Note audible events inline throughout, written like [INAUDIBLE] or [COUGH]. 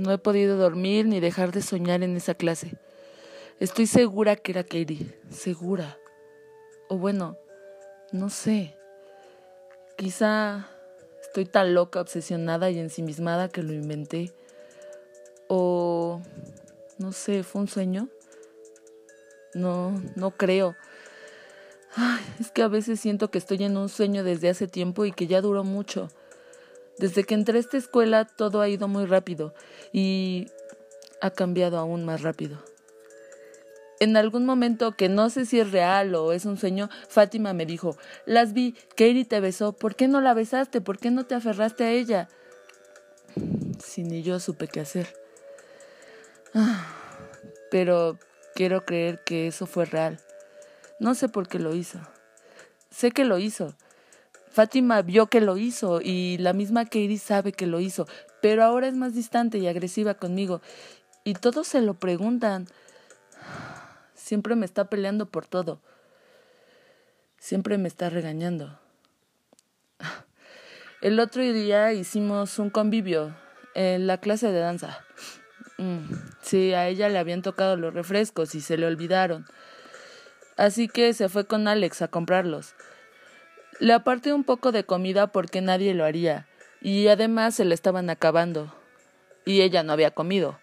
No he podido dormir ni dejar de soñar en esa clase. Estoy segura que era Katie, segura. O bueno, no sé. Quizá estoy tan loca, obsesionada y ensimismada que lo inventé. O no sé, fue un sueño. No, no creo. Ay, es que a veces siento que estoy en un sueño desde hace tiempo y que ya duró mucho. Desde que entré a esta escuela todo ha ido muy rápido y ha cambiado aún más rápido. En algún momento, que no sé si es real o es un sueño, Fátima me dijo, las vi, Katie te besó, ¿por qué no la besaste? ¿Por qué no te aferraste a ella? Si ni yo supe qué hacer. Ah, pero quiero creer que eso fue real. No sé por qué lo hizo. Sé que lo hizo. Fátima vio que lo hizo y la misma Katie sabe que lo hizo, pero ahora es más distante y agresiva conmigo. Y todos se lo preguntan. Siempre me está peleando por todo. Siempre me está regañando. El otro día hicimos un convivio en la clase de danza. Mm, sí, a ella le habían tocado los refrescos y se le olvidaron así que se fue con Alex a comprarlos. Le aparté un poco de comida porque nadie lo haría, y además se le estaban acabando, y ella no había comido.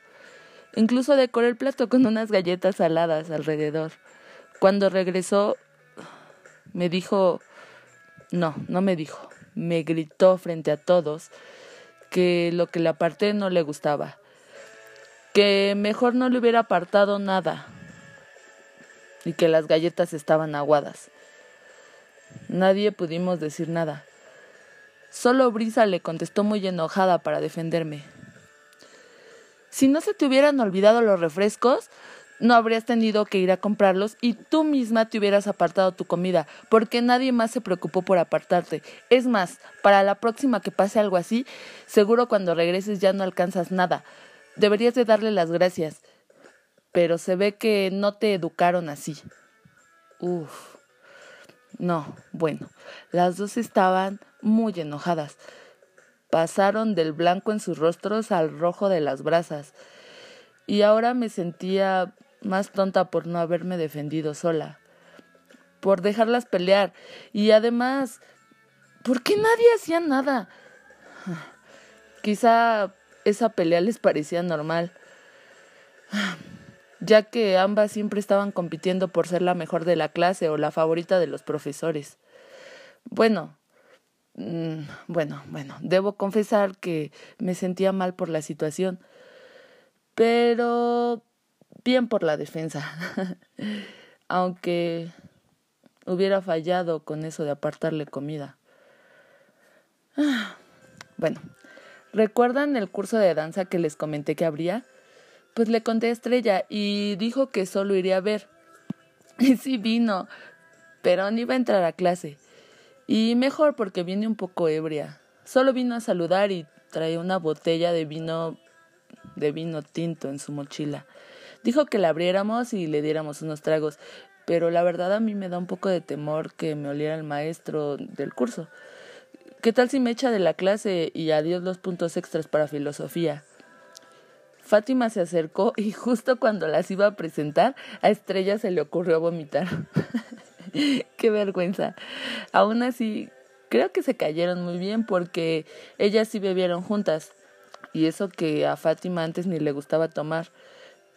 Incluso decoré el plato con unas galletas saladas alrededor. Cuando regresó, me dijo, no, no me dijo, me gritó frente a todos que lo que le aparté no le gustaba, que mejor no le hubiera apartado nada, y que las galletas estaban aguadas. Nadie pudimos decir nada. Solo Brisa le contestó muy enojada para defenderme. Si no se te hubieran olvidado los refrescos, no habrías tenido que ir a comprarlos y tú misma te hubieras apartado tu comida, porque nadie más se preocupó por apartarte. Es más, para la próxima que pase algo así, seguro cuando regreses ya no alcanzas nada. Deberías de darle las gracias pero se ve que no te educaron así. Uf. No, bueno, las dos estaban muy enojadas. Pasaron del blanco en sus rostros al rojo de las brasas. Y ahora me sentía más tonta por no haberme defendido sola. Por dejarlas pelear. Y además, ¿por qué nadie hacía nada? [SIGHS] Quizá esa pelea les parecía normal [SIGHS] ya que ambas siempre estaban compitiendo por ser la mejor de la clase o la favorita de los profesores. Bueno, mm, bueno, bueno, debo confesar que me sentía mal por la situación, pero bien por la defensa, [LAUGHS] aunque hubiera fallado con eso de apartarle comida. Bueno, ¿recuerdan el curso de danza que les comenté que habría? Pues le conté a Estrella y dijo que solo iría a ver. [LAUGHS] Y sí vino, pero ni iba a entrar a clase. Y mejor porque viene un poco ebria. Solo vino a saludar y traía una botella de vino de vino tinto en su mochila. Dijo que la abriéramos y le diéramos unos tragos, pero la verdad a mí me da un poco de temor que me oliera el maestro del curso. ¿Qué tal si me echa de la clase y adiós los puntos extras para filosofía? Fátima se acercó y justo cuando las iba a presentar, a Estrella se le ocurrió vomitar. [LAUGHS] Qué vergüenza. Aún así, creo que se cayeron muy bien porque ellas sí bebieron juntas. Y eso que a Fátima antes ni le gustaba tomar,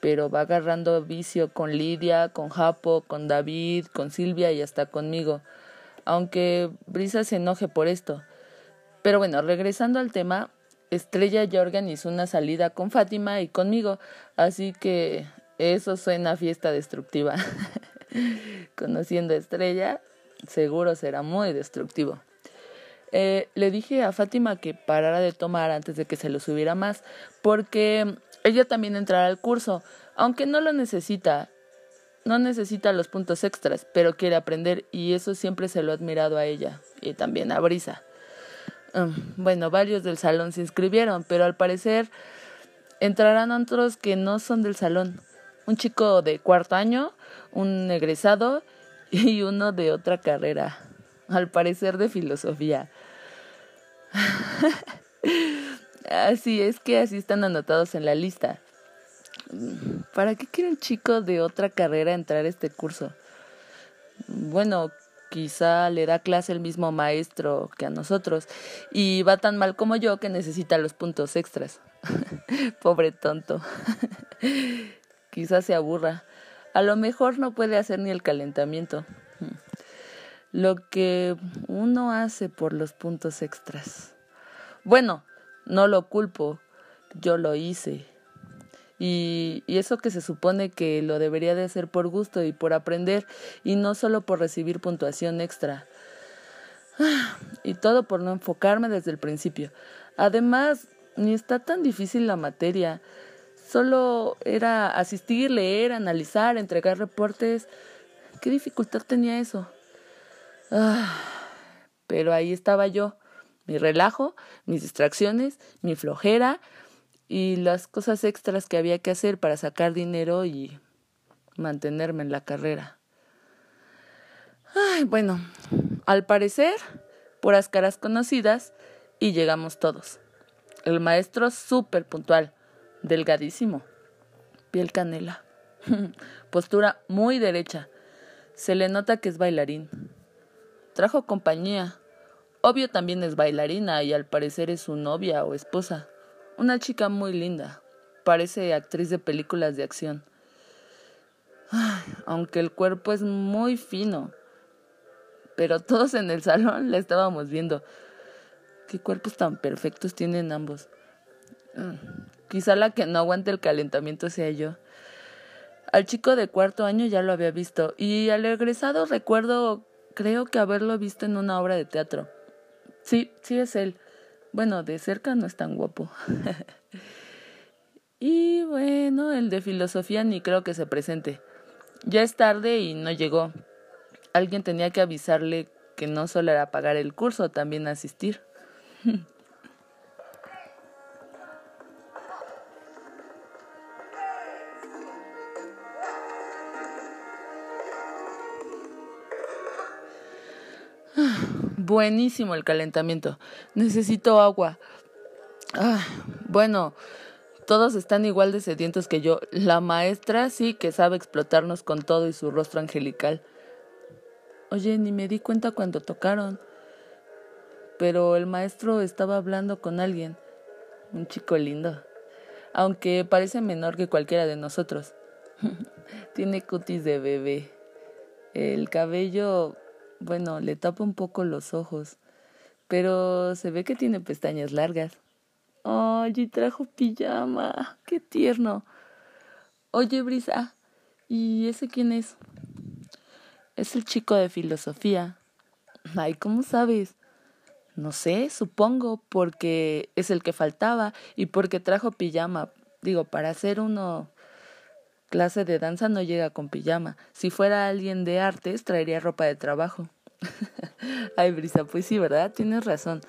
pero va agarrando vicio con Lidia, con Japo, con David, con Silvia y hasta conmigo. Aunque Brisa se enoje por esto. Pero bueno, regresando al tema, Estrella ya organizó una salida con Fátima y conmigo, así que eso suena a fiesta destructiva. [LAUGHS] Conociendo a Estrella, seguro será muy destructivo. Eh, le dije a Fátima que parara de tomar antes de que se lo subiera más, porque ella también entrará al curso, aunque no lo necesita. No necesita los puntos extras, pero quiere aprender y eso siempre se lo ha admirado a ella y también a Brisa. Um, bueno, varios del salón se inscribieron, pero al parecer entrarán otros que no son del salón. Un chico de cuarto año, un egresado y uno de otra carrera, al parecer de filosofía. [LAUGHS] Así es que así están anotados en la lista. ¿Para qué quiere un chico de otra carrera entrar a este curso? Bueno, quizá le da clase el mismo maestro que a nosotros y va tan mal como yo que necesita los puntos extras. [LAUGHS] Pobre tonto. [LAUGHS] quizá se aburra. A lo mejor no puede hacer ni el calentamiento. Lo que uno hace por los puntos extras. Bueno, no lo culpo, yo lo hice. Y, eso que se supone que lo debería de hacer por gusto y por aprender y no solo por recibir puntuación extra. Y todo por no enfocarme desde el principio. Además, ni está tan difícil la materia. Solo era asistir, leer, analizar, entregar reportes. ¿Qué dificultad tenía eso? Ah, pero ahí estaba yo, mi relajo, mis distracciones, mi flojera y las cosas extras que había que hacer para sacar dinero y mantenerme en la carrera. Ay, bueno, al parecer, puras caras conocidas y llegamos todos. El maestro súper puntual, delgadísimo, piel canela, [LAUGHS] postura muy derecha. Se le nota que es bailarín. Trajo compañía. Obvio también es bailarina y al parecer es su novia o esposa. Una chica muy linda. Parece actriz de películas de acción. aunque el cuerpo es muy fino. Pero todos en el salón la estábamos viendo. ¿Qué cuerpos tan perfectos tienen ambos? Mm, quizá la que no aguante el calentamiento sea yo. Al chico de cuarto año ya lo había visto y al egresado recuerdo Creo que haberlo visto en una obra de teatro. Sí, sí es él. Bueno, de cerca no es tan guapo. [LAUGHS] y bueno, el de filosofía ni creo que se presente. Ya es tarde y no llegó. Alguien tenía que avisarle que no solo era pagar el curso, también asistir. [LAUGHS] Buenísimo el calentamiento. Necesito agua. Ah, bueno, todos están igual de sedientos que yo. La maestra sí que sabe explotarnos con todo y su rostro angelical. Oye, ni me di cuenta cuando tocaron. Pero el maestro estaba hablando con alguien. Un chico lindo. Aunque parece menor que cualquiera de nosotros. [LAUGHS] Tiene cutis de bebé. El cabello bueno, le tapa un poco los ojos, pero se ve que tiene pestañas largas. Oye, trajo pijama. Qué tierno. Oye, Brisa, ¿y ese quién es? Es el chico de filosofía. Ay, ¿cómo sabes? No sé, supongo, porque es el que faltaba y porque trajo pijama. Digo, para hacer uno clase de danza no llega con pijama. Si fuera alguien de artes, traería ropa de trabajo. [LAUGHS] Ay, Brisa, pues sí, ¿verdad? Tienes razón.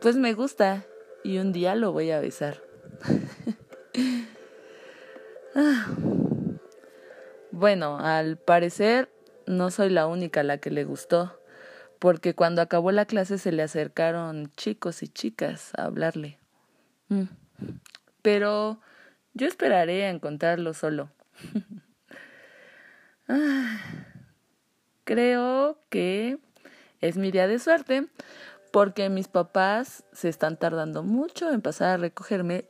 Pues me gusta y un día lo voy a besar. [LAUGHS] Ah. Bueno, al parecer no soy la única a la que le gustó, porque cuando acabó la clase se le acercaron chicos y chicas a hablarle. Mm. Pero yo esperaré a encontrarlo solo. [LAUGHS] Ah, creo que es mi día de suerte porque mis papás se están tardando mucho en pasar a recogerme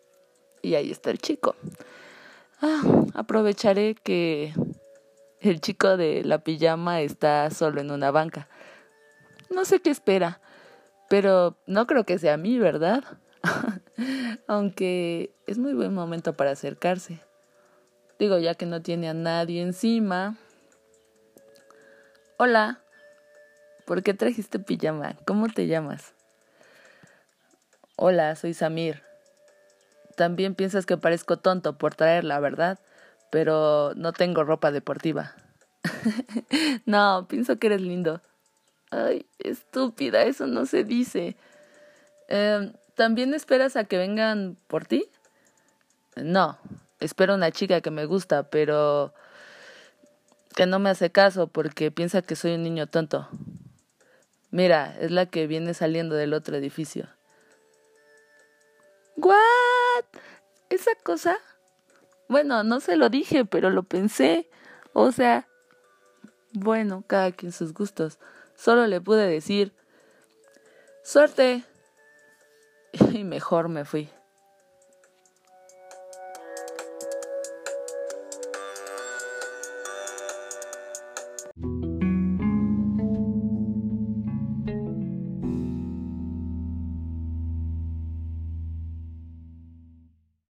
y ahí está el chico. Ah, aprovecharé que el chico de la pijama está solo en una banca. No sé qué espera, pero no creo que sea a mí, ¿verdad? [LAUGHS] [LAUGHS] Aunque es muy buen momento para acercarse. Digo, ya que no tiene a nadie encima. Hola, ¿por qué trajiste pijama? ¿Cómo te llamas? Hola, soy Samir. También piensas que parezco tonto por traerla, ¿verdad? Pero no tengo ropa deportiva. [LAUGHS] no, pienso que eres lindo. Ay, estúpida, eso no se dice. Eh, ¿También esperas a que vengan por ti? No, espero una chica que me gusta, pero que no me hace caso porque piensa que soy un niño tonto. Mira, es la que viene saliendo del otro edificio. ¿What? ¿Esa cosa? Bueno, no se lo dije, pero lo pensé. O sea, bueno, cada quien sus gustos. Solo le pude decir, suerte. [LAUGHS] Y mejor me fui.